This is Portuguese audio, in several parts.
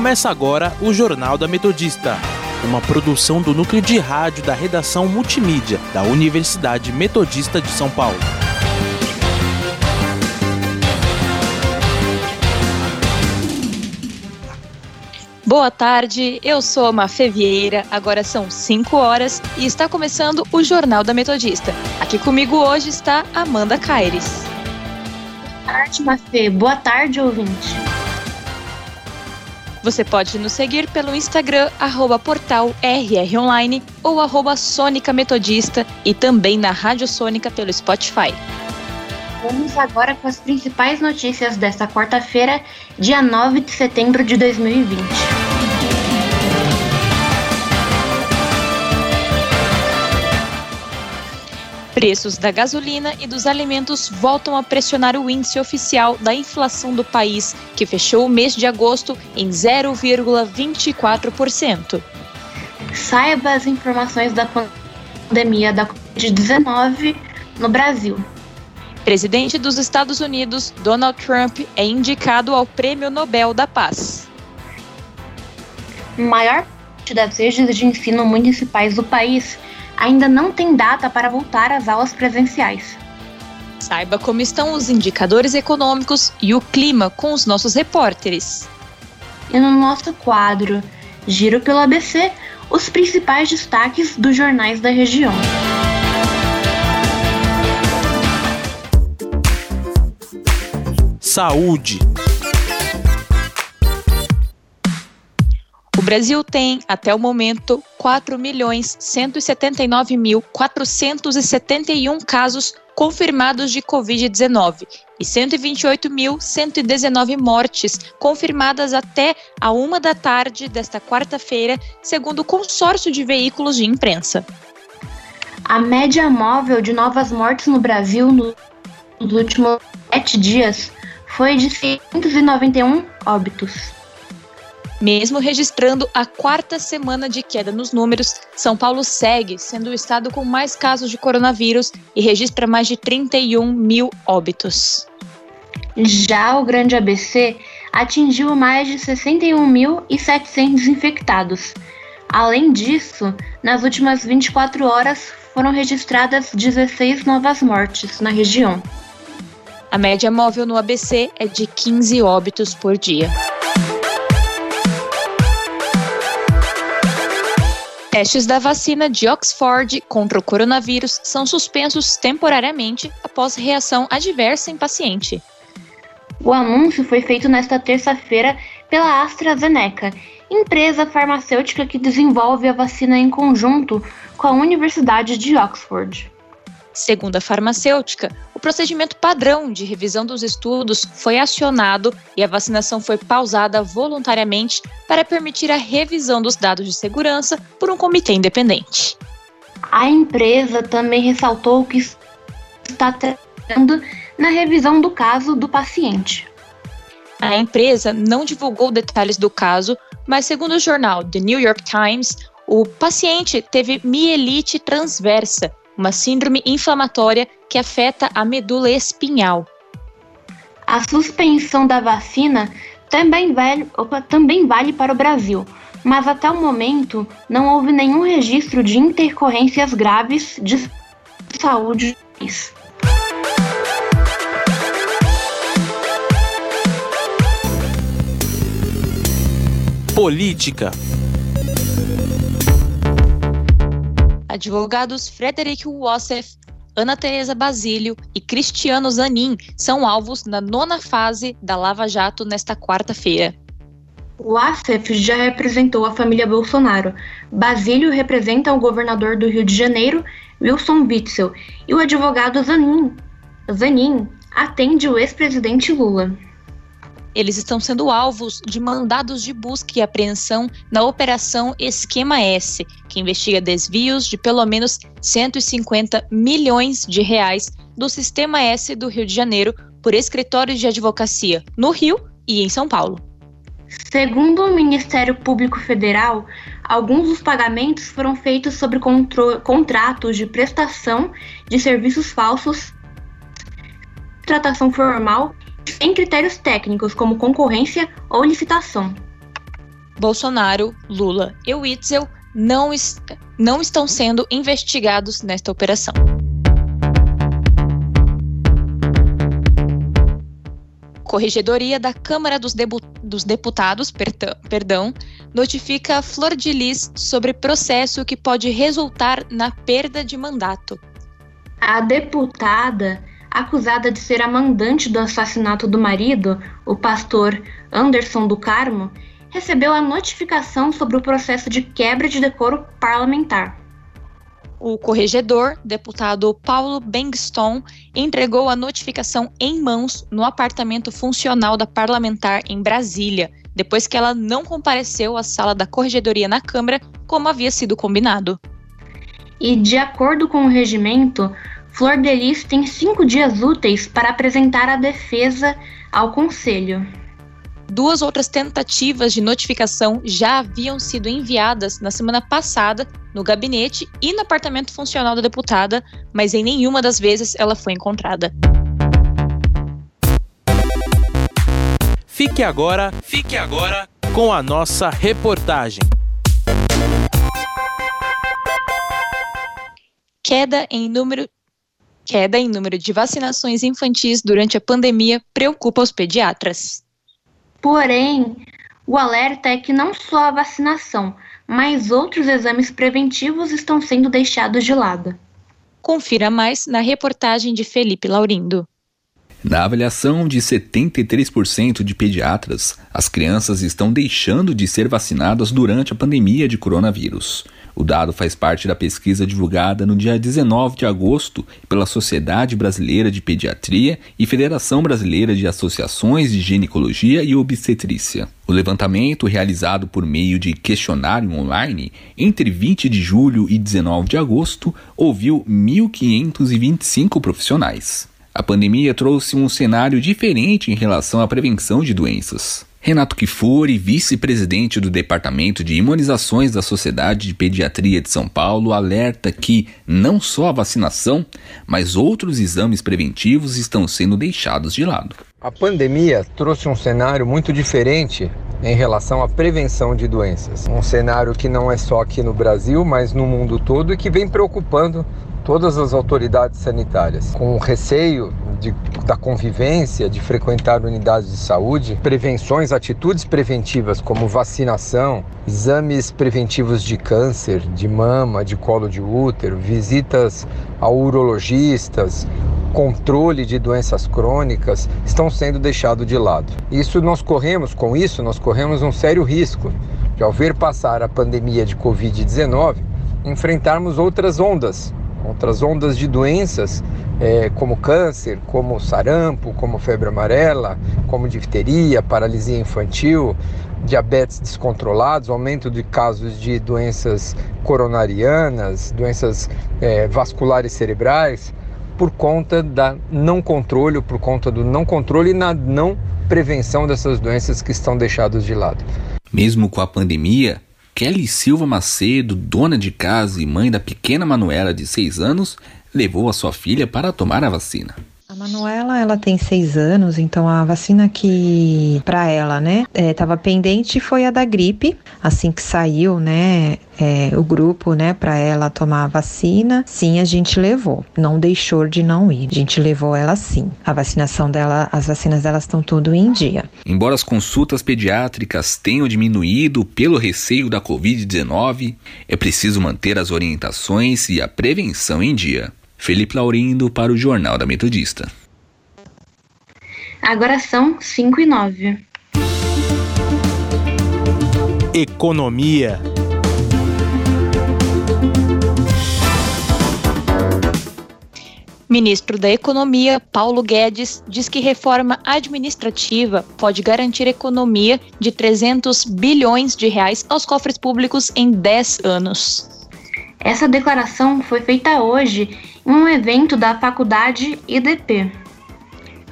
Começa agora o Jornal da Metodista, uma produção do núcleo de rádio da redação multimídia da Universidade Metodista de São Paulo. Boa tarde, eu sou a Mafê Vieira, agora são 5 horas e está começando o Jornal da Metodista. Aqui comigo hoje está Amanda Caires. Boa tarde, Mafê. Boa tarde, ouvinte. Você pode nos seguir pelo Instagram, arroba portal RRonline ou arroba Sônica Metodista e também na Rádio Sônica pelo Spotify. Vamos agora com as principais notícias desta quarta-feira, dia 9 de setembro de 2020. Preços da gasolina e dos alimentos voltam a pressionar o índice oficial da inflação do país, que fechou o mês de agosto em 0,24%. Saiba as informações da pandemia da Covid-19 no Brasil. Presidente dos Estados Unidos, Donald Trump, é indicado ao Prêmio Nobel da Paz. Maior parte das redes de ensino municipais do país ainda não tem data para voltar às aulas presenciais. Saiba como estão os indicadores econômicos e o clima com os nossos repórteres. E no nosso quadro Giro pelo ABC, os principais destaques dos jornais da região. Saúde. Brasil tem, até o momento, 4.179.471 casos confirmados de Covid-19 e 128.119 mortes confirmadas até a uma da tarde desta quarta-feira, segundo o consórcio de veículos de imprensa. A média móvel de novas mortes no Brasil nos últimos sete dias foi de 691 óbitos. Mesmo registrando a quarta semana de queda nos números, São Paulo segue sendo o estado com mais casos de coronavírus e registra mais de 31 mil óbitos. Já o Grande ABC atingiu mais de 61.700 infectados. Além disso, nas últimas 24 horas foram registradas 16 novas mortes na região. A média móvel no ABC é de 15 óbitos por dia. Testes da vacina de Oxford contra o coronavírus são suspensos temporariamente após reação adversa em paciente. O anúncio foi feito nesta terça-feira pela AstraZeneca, empresa farmacêutica que desenvolve a vacina em conjunto com a Universidade de Oxford. Segundo a farmacêutica, o procedimento padrão de revisão dos estudos foi acionado e a vacinação foi pausada voluntariamente para permitir a revisão dos dados de segurança por um comitê independente. A empresa também ressaltou que está trabalhando na revisão do caso do paciente. A empresa não divulgou detalhes do caso, mas segundo o jornal The New York Times, o paciente teve mielite transversa, uma síndrome inflamatória que afeta a medula espinhal. A suspensão da vacina também vale, opa, também vale para o Brasil, mas até o momento não houve nenhum registro de intercorrências graves de saúde. Política. Advogados Frederic Wassef, Ana Teresa Basílio e Cristiano Zanin são alvos na nona fase da Lava Jato nesta quarta-feira. O já representou a família Bolsonaro. Basílio representa o governador do Rio de Janeiro, Wilson Witzel, e o advogado Zanin, Zanin atende o ex-presidente Lula. Eles estão sendo alvos de mandados de busca e apreensão na Operação Esquema S, que investiga desvios de pelo menos 150 milhões de reais do Sistema S do Rio de Janeiro por escritórios de advocacia no Rio e em São Paulo. Segundo o Ministério Público Federal, alguns dos pagamentos foram feitos sobre contratos de prestação de serviços falsos, tratação formal sem critérios técnicos como concorrência ou licitação. Bolsonaro, Lula e Witzel não, est não estão sendo investigados nesta operação. Corregedoria da Câmara dos, dos Deputados, perdão, notifica Flor de Lis sobre processo que pode resultar na perda de mandato. A deputada, acusada de ser a mandante do assassinato do marido, o pastor Anderson do Carmo, recebeu a notificação sobre o processo de quebra de decoro parlamentar. O corregedor, deputado Paulo Bengston, entregou a notificação em mãos no apartamento funcional da parlamentar em Brasília, depois que ela não compareceu à sala da corregedoria na Câmara, como havia sido combinado. E, de acordo com o regimento, Flor Delis tem cinco dias úteis para apresentar a defesa ao Conselho. Duas outras tentativas de notificação já haviam sido enviadas na semana passada no gabinete e no apartamento funcional da deputada, mas em nenhuma das vezes ela foi encontrada. Fique agora, fique agora com a nossa reportagem. Queda em número queda em número de vacinações infantis durante a pandemia preocupa os pediatras. Porém, o alerta é que não só a vacinação, mas outros exames preventivos estão sendo deixados de lado. Confira mais na reportagem de Felipe Laurindo. Na avaliação de 73% de pediatras, as crianças estão deixando de ser vacinadas durante a pandemia de coronavírus. O dado faz parte da pesquisa divulgada no dia 19 de agosto pela Sociedade Brasileira de Pediatria e Federação Brasileira de Associações de Ginecologia e Obstetrícia. O levantamento, realizado por meio de questionário online entre 20 de julho e 19 de agosto, ouviu 1.525 profissionais. A pandemia trouxe um cenário diferente em relação à prevenção de doenças. Renato Kifuri, vice-presidente do Departamento de Imunizações da Sociedade de Pediatria de São Paulo, alerta que não só a vacinação, mas outros exames preventivos estão sendo deixados de lado. A pandemia trouxe um cenário muito diferente em relação à prevenção de doenças. Um cenário que não é só aqui no Brasil, mas no mundo todo e que vem preocupando todas as autoridades sanitárias, com receio de, da convivência, de frequentar unidades de saúde, prevenções, atitudes preventivas como vacinação, exames preventivos de câncer, de mama, de colo de útero, visitas a urologistas, controle de doenças crônicas estão sendo deixados de lado. Isso nós corremos, com isso, nós corremos um sério risco de, ao ver passar a pandemia de Covid-19, enfrentarmos outras ondas outras ondas de doenças é, como câncer, como sarampo, como febre amarela, como difteria, paralisia infantil, diabetes descontrolados, aumento de casos de doenças coronarianas, doenças é, vasculares cerebrais, por conta da não controle, por conta do não controle e na não prevenção dessas doenças que estão deixadas de lado. Mesmo com a pandemia, Kelly Silva Macedo, dona de casa e mãe da pequena Manuela de 6 anos, levou a sua filha para tomar a vacina. Manuela, ela tem seis anos, então a vacina que para ela, né, estava é, pendente foi a da gripe. Assim que saiu, né, é, o grupo, né, para ela tomar a vacina, sim, a gente levou. Não deixou de não ir. A gente levou ela sim. A vacinação dela, as vacinas delas estão tudo em dia. Embora as consultas pediátricas tenham diminuído pelo receio da Covid-19, é preciso manter as orientações e a prevenção em dia. Felipe Laurindo para o Jornal da Metodista. Agora são 5 e 9. Economia. Ministro da Economia, Paulo Guedes, diz que reforma administrativa pode garantir economia de 300 bilhões de reais aos cofres públicos em 10 anos. Essa declaração foi feita hoje um evento da faculdade IDP.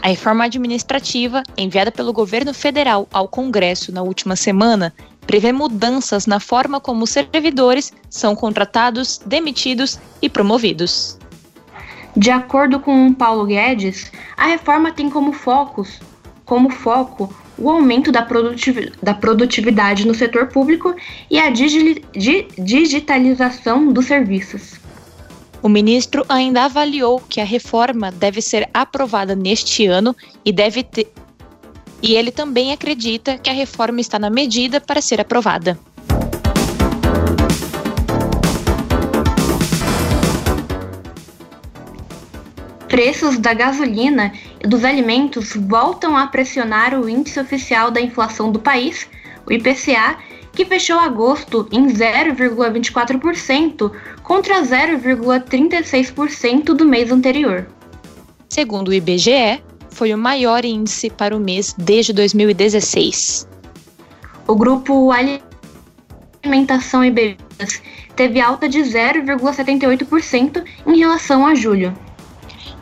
A reforma administrativa, enviada pelo governo federal ao Congresso na última semana, prevê mudanças na forma como os servidores são contratados, demitidos e promovidos. De acordo com Paulo Guedes, a reforma tem como focos, como foco o aumento da, produtiv da produtividade no setor público e a digi digitalização dos serviços. O ministro ainda avaliou que a reforma deve ser aprovada neste ano e deve ter. E ele também acredita que a reforma está na medida para ser aprovada. Preços da gasolina e dos alimentos voltam a pressionar o índice oficial da inflação do país, o IPCA, que fechou agosto em 0,24% contra 0,36% do mês anterior. Segundo o IBGE, foi o maior índice para o mês desde 2016. O grupo Alimentação e Bebidas teve alta de 0,78% em relação a julho.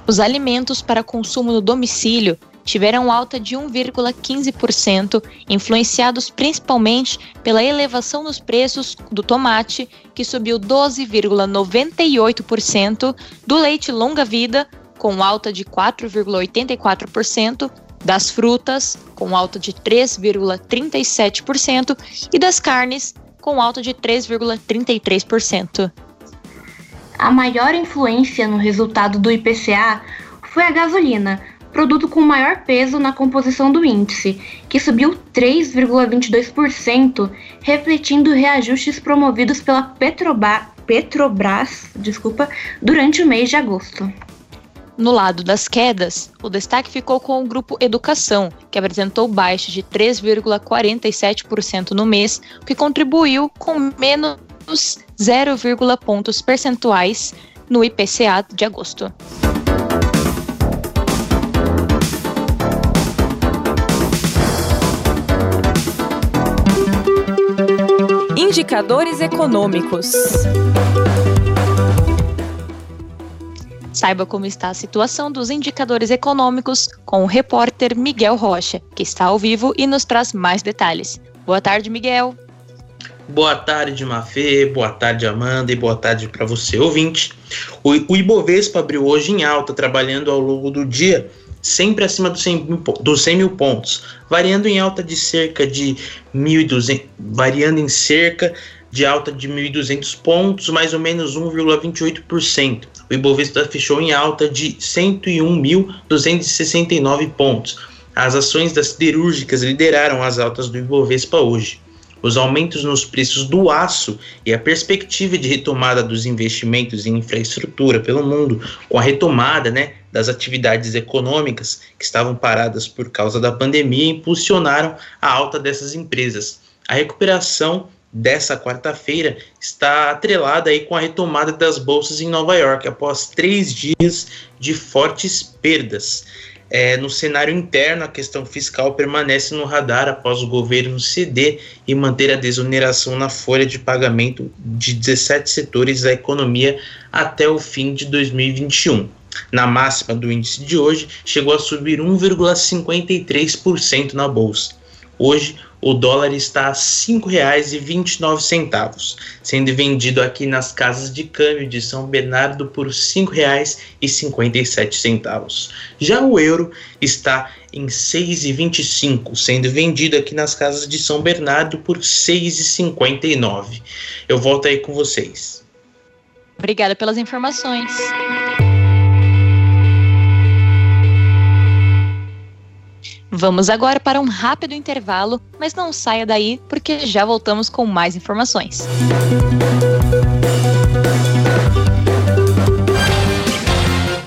Os alimentos para consumo no domicílio tiveram alta de 1,15%, influenciados principalmente pela elevação nos preços do tomate, que subiu 12,98%, do leite longa-vida, com alta de 4,84%, das frutas, com alta de 3,37%, e das carnes, com alta de 3,33%. A maior influência no resultado do IPCA foi a gasolina, produto com maior peso na composição do índice, que subiu 3,22%, refletindo reajustes promovidos pela Petrobras, Petrobras desculpa, durante o mês de agosto. No lado das quedas, o destaque ficou com o grupo Educação, que apresentou baixa de 3,47% no mês, o que contribuiu com menos 0, pontos percentuais no IPCA de agosto. Indicadores econômicos. Saiba como está a situação dos indicadores econômicos com o repórter Miguel Rocha, que está ao vivo e nos traz mais detalhes. Boa tarde, Miguel. Boa tarde, Mafê. Boa tarde, Amanda. E boa tarde para você, ouvinte. O, o Ibovespa abriu hoje em alta, trabalhando ao longo do dia, sempre acima dos 100 mil, dos 100 mil pontos, variando em alta de cerca de 1.200, variando em cerca de alta de 1.200 pontos, mais ou menos 1,28%. O Ibovespa fechou em alta de 101.269 pontos. As ações das siderúrgicas lideraram as altas do Ibovespa hoje os aumentos nos preços do aço e a perspectiva de retomada dos investimentos em infraestrutura pelo mundo, com a retomada né, das atividades econômicas que estavam paradas por causa da pandemia, impulsionaram a alta dessas empresas. A recuperação dessa quarta-feira está atrelada aí com a retomada das bolsas em Nova York após três dias de fortes perdas. É, no cenário interno, a questão fiscal permanece no radar após o governo ceder e manter a desoneração na folha de pagamento de 17 setores da economia até o fim de 2021. Na máxima do índice de hoje, chegou a subir 1,53% na bolsa. Hoje, o dólar está a R$ 5,29, sendo vendido aqui nas casas de câmbio de São Bernardo por R$ 5,57. Já o euro está em R$ 6,25, sendo vendido aqui nas casas de São Bernardo por R$ 6,59. Eu volto aí com vocês. Obrigada pelas informações. Vamos agora para um rápido intervalo, mas não saia daí porque já voltamos com mais informações.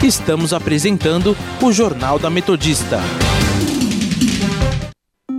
Estamos apresentando o Jornal da Metodista.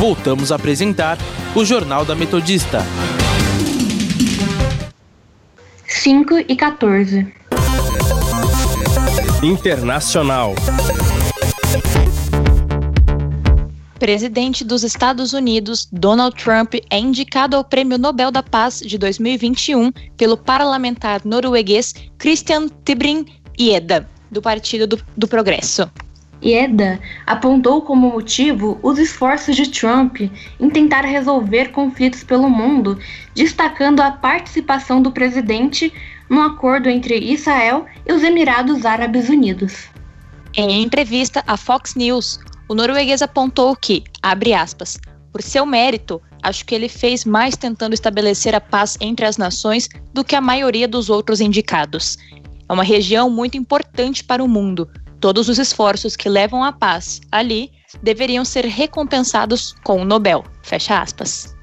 voltamos a apresentar o Jornal da Metodista. 5 e 14. Internacional. presidente dos Estados Unidos, Donald Trump, é indicado ao Prêmio Nobel da Paz de 2021 pelo parlamentar norueguês Christian Tybring-Gjedde, do Partido do, do Progresso. Ieda apontou como motivo os esforços de Trump em tentar resolver conflitos pelo mundo, destacando a participação do presidente no acordo entre Israel e os Emirados Árabes Unidos. Em entrevista à Fox News, o norueguês apontou que, abre aspas, por seu mérito, acho que ele fez mais tentando estabelecer a paz entre as nações do que a maioria dos outros indicados. É uma região muito importante para o mundo. Todos os esforços que levam à paz ali deveriam ser recompensados com o Nobel. Fecha aspas.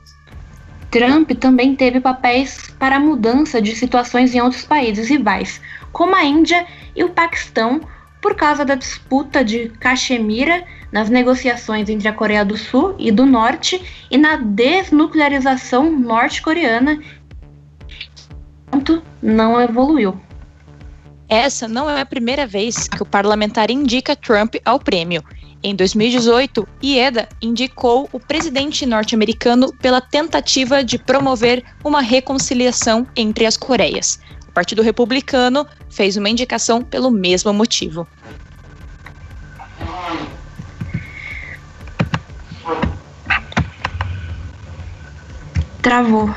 Trump também teve papéis para a mudança de situações em outros países rivais, como a Índia e o Paquistão, por causa da disputa de Caxemira nas negociações entre a Coreia do Sul e do Norte e na desnuclearização norte-coreana, não evoluiu. Essa não é a primeira vez que o parlamentar indica Trump ao prêmio. Em 2018, Ieda indicou o presidente norte-americano pela tentativa de promover uma reconciliação entre as Coreias. O Partido Republicano fez uma indicação pelo mesmo motivo. Travou.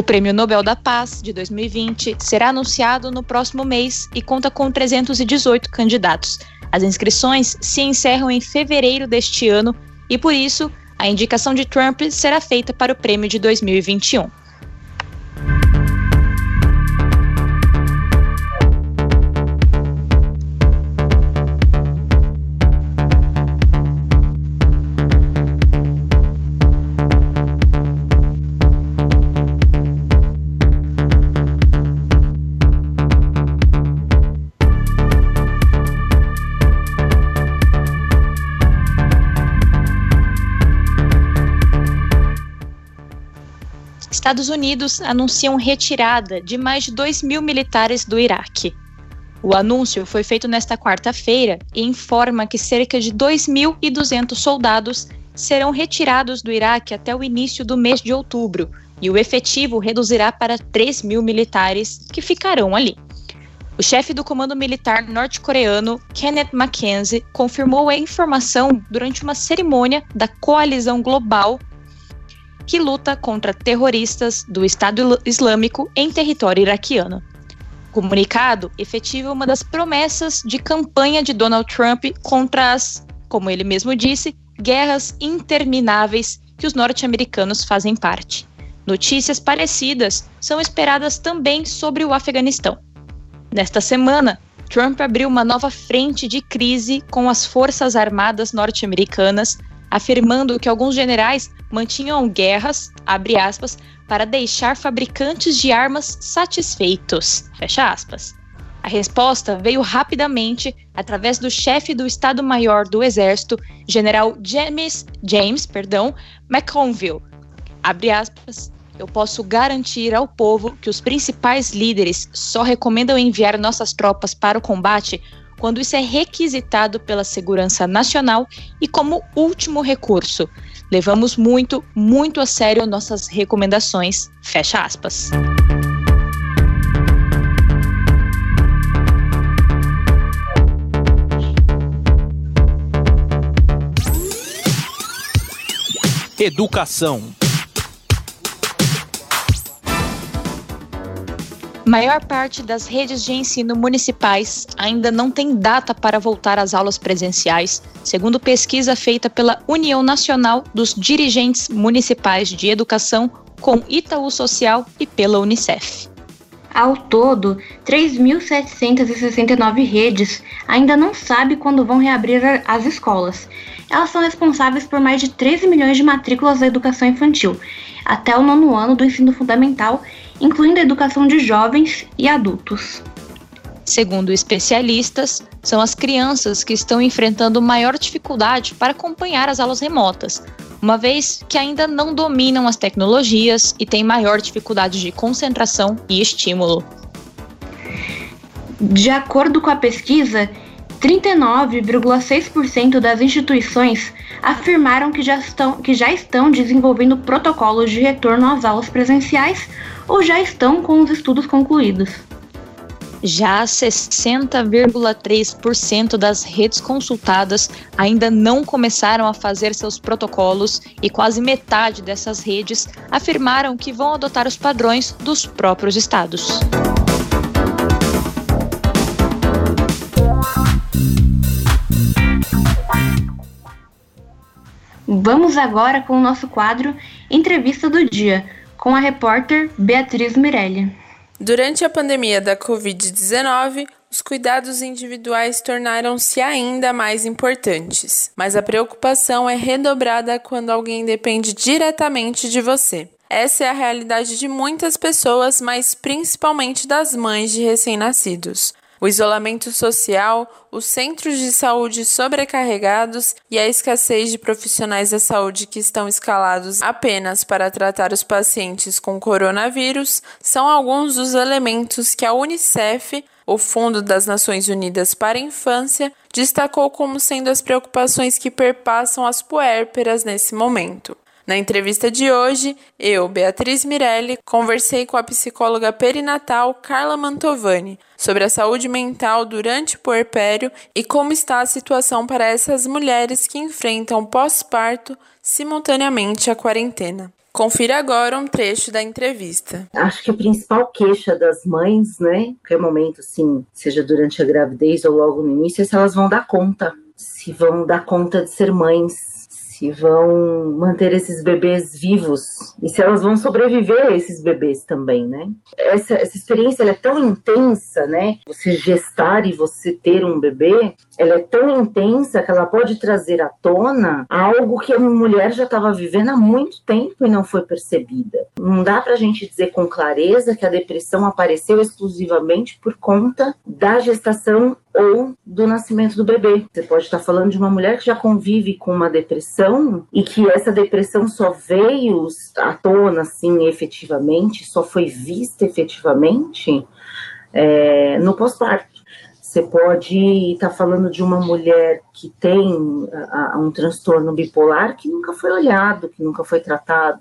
O Prêmio Nobel da Paz de 2020 será anunciado no próximo mês e conta com 318 candidatos. As inscrições se encerram em fevereiro deste ano e, por isso, a indicação de Trump será feita para o prêmio de 2021. Estados Unidos anunciam retirada de mais de 2 mil militares do Iraque. O anúncio foi feito nesta quarta-feira e informa que cerca de 2.200 soldados serão retirados do Iraque até o início do mês de outubro, e o efetivo reduzirá para 3 mil militares que ficarão ali. O chefe do comando militar norte-coreano, Kenneth Mackenzie, confirmou a informação durante uma cerimônia da Coalizão Global que luta contra terroristas do Estado Islâmico em território iraquiano. O comunicado efetiva uma das promessas de campanha de Donald Trump contra as, como ele mesmo disse, guerras intermináveis que os norte-americanos fazem parte. Notícias parecidas são esperadas também sobre o Afeganistão. Nesta semana, Trump abriu uma nova frente de crise com as Forças Armadas norte-americanas afirmando que alguns generais mantinham guerras, abre aspas, para deixar fabricantes de armas satisfeitos, fecha aspas. A resposta veio rapidamente através do chefe do Estado-Maior do Exército, General James, James perdão, McConville. Abre aspas, eu posso garantir ao povo que os principais líderes só recomendam enviar nossas tropas para o combate quando isso é requisitado pela segurança nacional e como último recurso. Levamos muito, muito a sério nossas recomendações. Fecha aspas. Educação. Maior parte das redes de ensino municipais ainda não tem data para voltar às aulas presenciais, segundo pesquisa feita pela União Nacional dos Dirigentes Municipais de Educação com Itaú Social e pela Unicef. Ao todo, 3.769 redes ainda não sabem quando vão reabrir as escolas. Elas são responsáveis por mais de 13 milhões de matrículas da educação infantil, até o nono ano do ensino fundamental incluindo a educação de jovens e adultos. Segundo especialistas, são as crianças que estão enfrentando maior dificuldade para acompanhar as aulas remotas, uma vez que ainda não dominam as tecnologias e têm maior dificuldade de concentração e estímulo. De acordo com a pesquisa, 39,6% das instituições afirmaram que já, estão, que já estão desenvolvendo protocolos de retorno às aulas presenciais ou já estão com os estudos concluídos. Já 60,3% das redes consultadas ainda não começaram a fazer seus protocolos e quase metade dessas redes afirmaram que vão adotar os padrões dos próprios estados. Vamos agora com o nosso quadro Entrevista do Dia, com a repórter Beatriz Mirelli. Durante a pandemia da Covid-19, os cuidados individuais tornaram-se ainda mais importantes, mas a preocupação é redobrada quando alguém depende diretamente de você. Essa é a realidade de muitas pessoas, mas principalmente das mães de recém-nascidos o isolamento social, os centros de saúde sobrecarregados e a escassez de profissionais da saúde que estão escalados apenas para tratar os pacientes com coronavírus são alguns dos elementos que a Unicef, o Fundo das Nações Unidas para a Infância, destacou como sendo as preocupações que perpassam as puérperas nesse momento. Na entrevista de hoje, eu, Beatriz Mirelli, conversei com a psicóloga perinatal Carla Mantovani sobre a saúde mental durante o puerpério e como está a situação para essas mulheres que enfrentam pós-parto simultaneamente à quarentena. Confira agora um trecho da entrevista. Acho que a principal queixa das mães, né, qualquer momento, assim, seja durante a gravidez ou logo no início, é se elas vão dar conta, se vão dar conta de ser mães, se vão manter esses bebês vivos e se elas vão sobreviver a esses bebês também, né? Essa, essa experiência é tão intensa, né? Você gestar e você ter um bebê, ela é tão intensa que ela pode trazer à tona algo que a mulher já estava vivendo há muito tempo e não foi percebida. Não dá para a gente dizer com clareza que a depressão apareceu exclusivamente por conta da gestação ou do nascimento do bebê. Você pode estar falando de uma mulher que já convive com uma depressão e que essa depressão só veio à tona, assim, efetivamente, só foi vista efetivamente é, no pós-parto. Você pode estar falando de uma mulher que tem a, a, um transtorno bipolar que nunca foi olhado, que nunca foi tratado.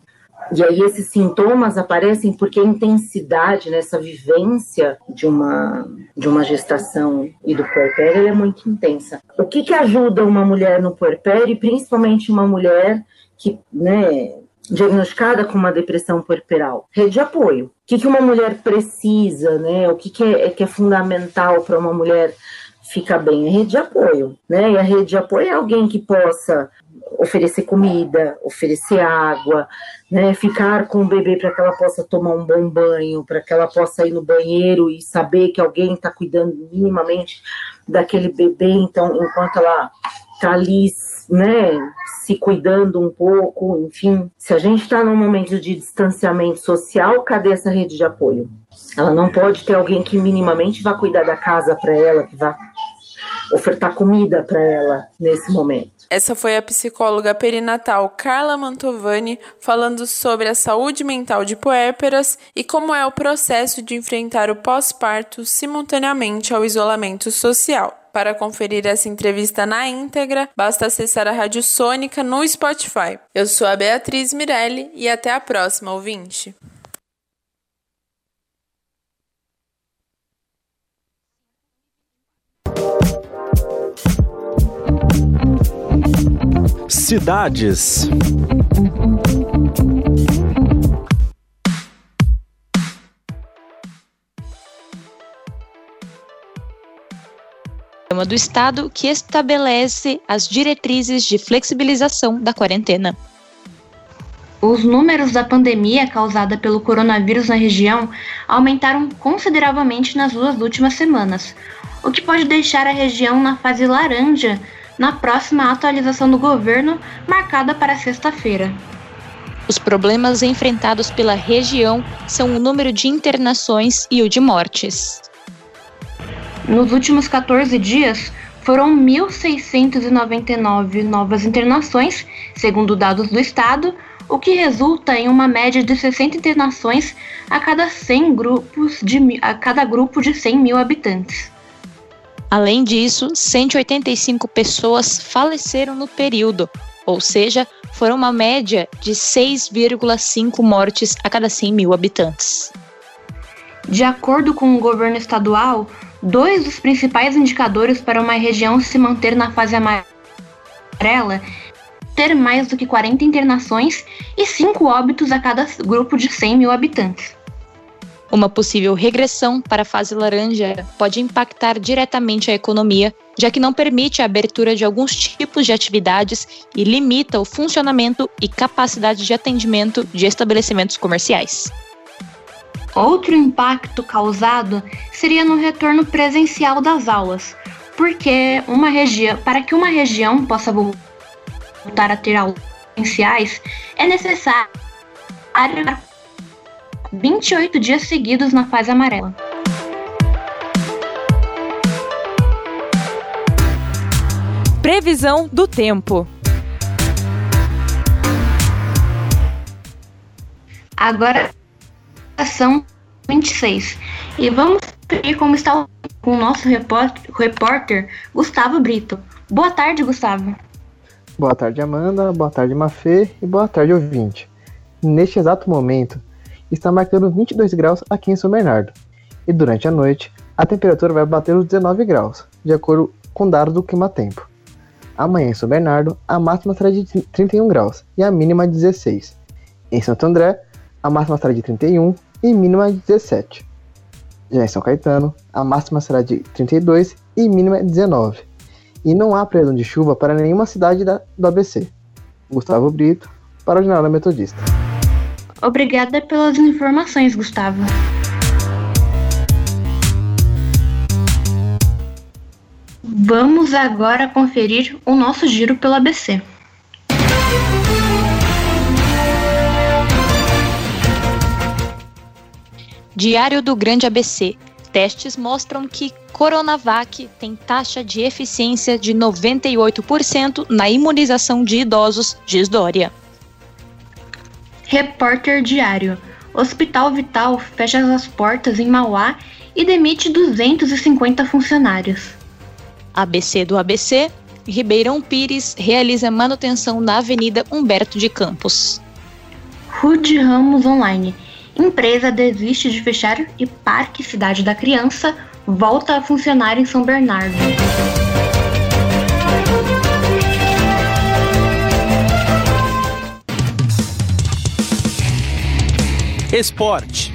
E aí esses sintomas aparecem porque a intensidade nessa vivência de uma, de uma gestação e do puerpério é muito intensa. O que, que ajuda uma mulher no puerpério, e principalmente uma mulher que, né, diagnosticada com uma depressão puerperal? Rede de apoio. O que, que uma mulher precisa, né? O que, que, é, que é fundamental para uma mulher ficar bem? A rede de apoio, né? E a rede de apoio é alguém que possa oferecer comida, oferecer água, né, ficar com o bebê para que ela possa tomar um bom banho, para que ela possa ir no banheiro e saber que alguém está cuidando minimamente daquele bebê, então enquanto ela está ali, né, se cuidando um pouco, enfim, se a gente está num momento de distanciamento social, cadê essa rede de apoio? Ela não pode ter alguém que minimamente vá cuidar da casa para ela, que vá ofertar comida para ela nesse momento. Essa foi a psicóloga perinatal Carla Mantovani falando sobre a saúde mental de puérperas e como é o processo de enfrentar o pós-parto simultaneamente ao isolamento social. Para conferir essa entrevista na íntegra, basta acessar a Rádio Sônica no Spotify. Eu sou a Beatriz Mirelli e até a próxima, ouvinte. Cidades. do Estado que estabelece as diretrizes de flexibilização da quarentena. Os números da pandemia causada pelo coronavírus na região aumentaram consideravelmente nas duas últimas semanas, o que pode deixar a região na fase laranja na próxima atualização do governo, marcada para sexta-feira. Os problemas enfrentados pela região são o número de internações e o de mortes. Nos últimos 14 dias, foram 1.699 novas internações, segundo dados do Estado, o que resulta em uma média de 60 internações a cada 100 grupos de a cada grupo de 100 mil habitantes. Além disso, 185 pessoas faleceram no período, ou seja, foram uma média de 6,5 mortes a cada 100 mil habitantes. De acordo com o governo estadual, dois dos principais indicadores para uma região se manter na fase amarela ter mais do que 40 internações e 5 óbitos a cada grupo de 100 mil habitantes. Uma possível regressão para a fase laranja pode impactar diretamente a economia, já que não permite a abertura de alguns tipos de atividades e limita o funcionamento e capacidade de atendimento de estabelecimentos comerciais. Outro impacto causado seria no retorno presencial das aulas, porque uma região, para que uma região possa voltar a ter aulas presenciais, é necessário 28 dias seguidos na fase amarela. Previsão do tempo. Agora são 26 e vamos ver como está com o nosso repórter, repórter Gustavo Brito. Boa tarde, Gustavo. Boa tarde, Amanda. Boa tarde, Mafê. E boa tarde, ouvinte. Neste exato momento, está marcando 22 graus aqui em São Bernardo. E durante a noite, a temperatura vai bater os 19 graus, de acordo com dados do Clima Tempo. Amanhã em São Bernardo, a máxima será de 31 graus e a mínima 16. Em Santo André, a máxima será de 31 e mínima 17. Já em São Caetano, a máxima será de 32 e mínima 19 e não há previsão de chuva para nenhuma cidade da, do ABC. Gustavo Brito, para o Jornal da Metodista. Obrigada pelas informações, Gustavo. Vamos agora conferir o nosso giro pelo ABC. Diário do Grande ABC, Testes mostram que Coronavac tem taxa de eficiência de 98% na imunização de idosos, diz Dória. Repórter Diário. Hospital Vital fecha as portas em Mauá e demite 250 funcionários. ABC do ABC. Ribeirão Pires realiza manutenção na Avenida Humberto de Campos. Rude Ramos Online Empresa desiste de fechar e Parque Cidade da Criança volta a funcionar em São Bernardo. Esporte.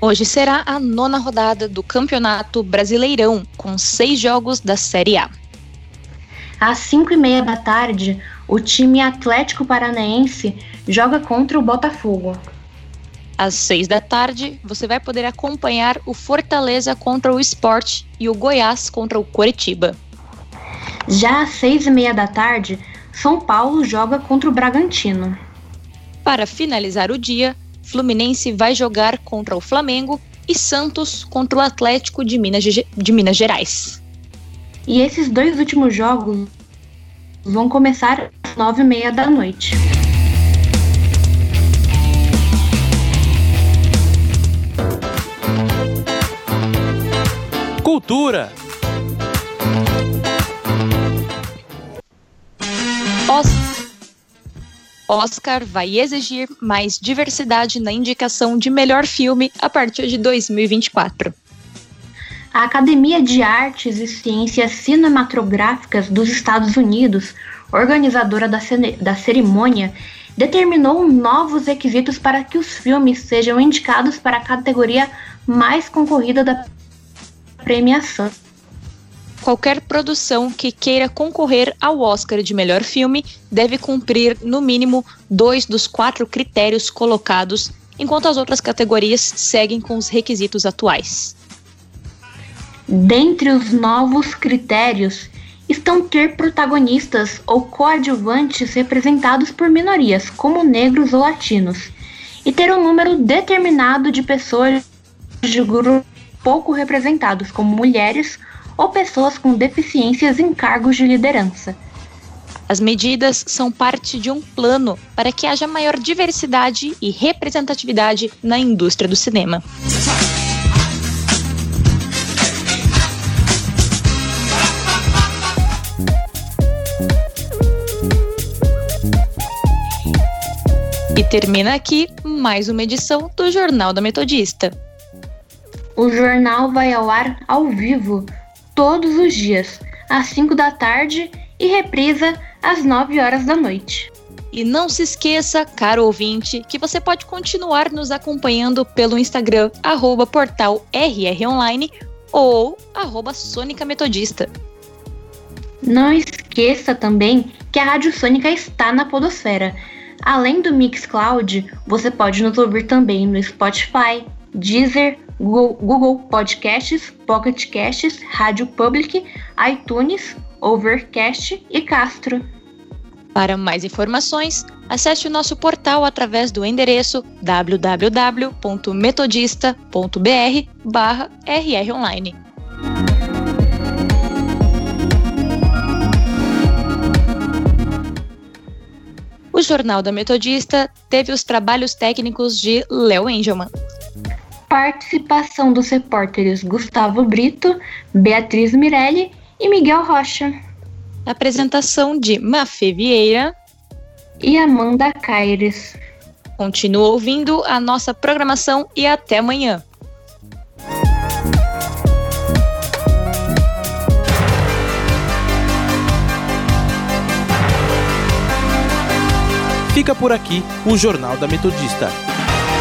Hoje será a nona rodada do Campeonato Brasileirão, com seis jogos da Série A. Às cinco e meia da tarde, o time Atlético Paranaense joga contra o Botafogo. Às seis da tarde, você vai poder acompanhar o Fortaleza contra o Sport e o Goiás contra o Coritiba. Já às seis e meia da tarde, São Paulo joga contra o Bragantino. Para finalizar o dia, Fluminense vai jogar contra o Flamengo e Santos contra o Atlético de Minas, de Minas Gerais. E esses dois últimos jogos vão começar às nove e meia da noite. Cultura. Oscar vai exigir mais diversidade na indicação de melhor filme a partir de 2024. A Academia de Artes e Ciências Cinematográficas dos Estados Unidos, organizadora da, da cerimônia, determinou novos requisitos para que os filmes sejam indicados para a categoria mais concorrida da premiação. Qualquer produção que queira concorrer ao Oscar de melhor filme deve cumprir, no mínimo, dois dos quatro critérios colocados, enquanto as outras categorias seguem com os requisitos atuais. Dentre os novos critérios estão ter protagonistas ou coadjuvantes representados por minorias, como negros ou latinos, e ter um número determinado de pessoas de grupo pouco representados, como mulheres ou pessoas com deficiências em cargos de liderança. As medidas são parte de um plano para que haja maior diversidade e representatividade na indústria do cinema. E termina aqui mais uma edição do Jornal da Metodista. O jornal vai ao ar ao vivo todos os dias, às 5 da tarde e reprisa às 9 horas da noite. E não se esqueça, caro ouvinte, que você pode continuar nos acompanhando pelo Instagram, arroba portal RROnline ou arroba Sônica Metodista. Não esqueça também que a Rádio Sônica está na Podosfera. Além do Mixcloud, você pode nos ouvir também no Spotify, Deezer, Google, Podcasts, Pocket Casts, Rádio Public, iTunes, Overcast e Castro. Para mais informações, acesse o nosso portal através do endereço www.metodista.br/rronline. O Jornal da Metodista teve os trabalhos técnicos de Léo Engelman. Participação dos repórteres Gustavo Brito, Beatriz Mirelli e Miguel Rocha. Apresentação de Mafê Vieira e Amanda Caires. Continua ouvindo a nossa programação e até amanhã. Fica por aqui o Jornal da Metodista.